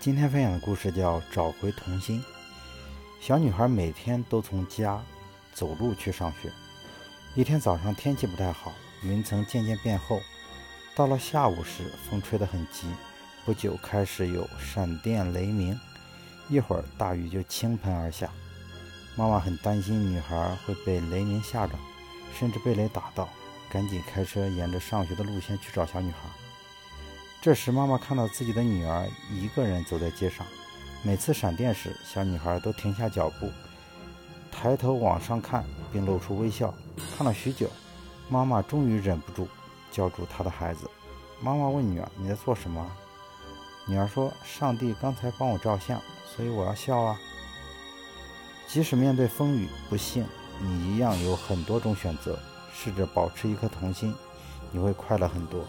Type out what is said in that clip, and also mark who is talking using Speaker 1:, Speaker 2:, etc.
Speaker 1: 今天分享的故事叫《找回童心》。小女孩每天都从家走路去上学。一天早上天气不太好，云层渐渐变厚。到了下午时，风吹得很急，不久开始有闪电雷鸣，一会儿大雨就倾盆而下。妈妈很担心女孩会被雷鸣吓着，甚至被雷打到，赶紧开车沿着上学的路线去找小女孩。这时，妈妈看到自己的女儿一个人走在街上。每次闪电时，小女孩都停下脚步，抬头往上看，并露出微笑。看了许久，妈妈终于忍不住叫住她的孩子。妈妈问女儿：“你在做什么？”女儿说：“上帝刚才帮我照相，所以我要笑啊。”即使面对风雨不幸，你一样有很多种选择。试着保持一颗童心，你会快乐很多。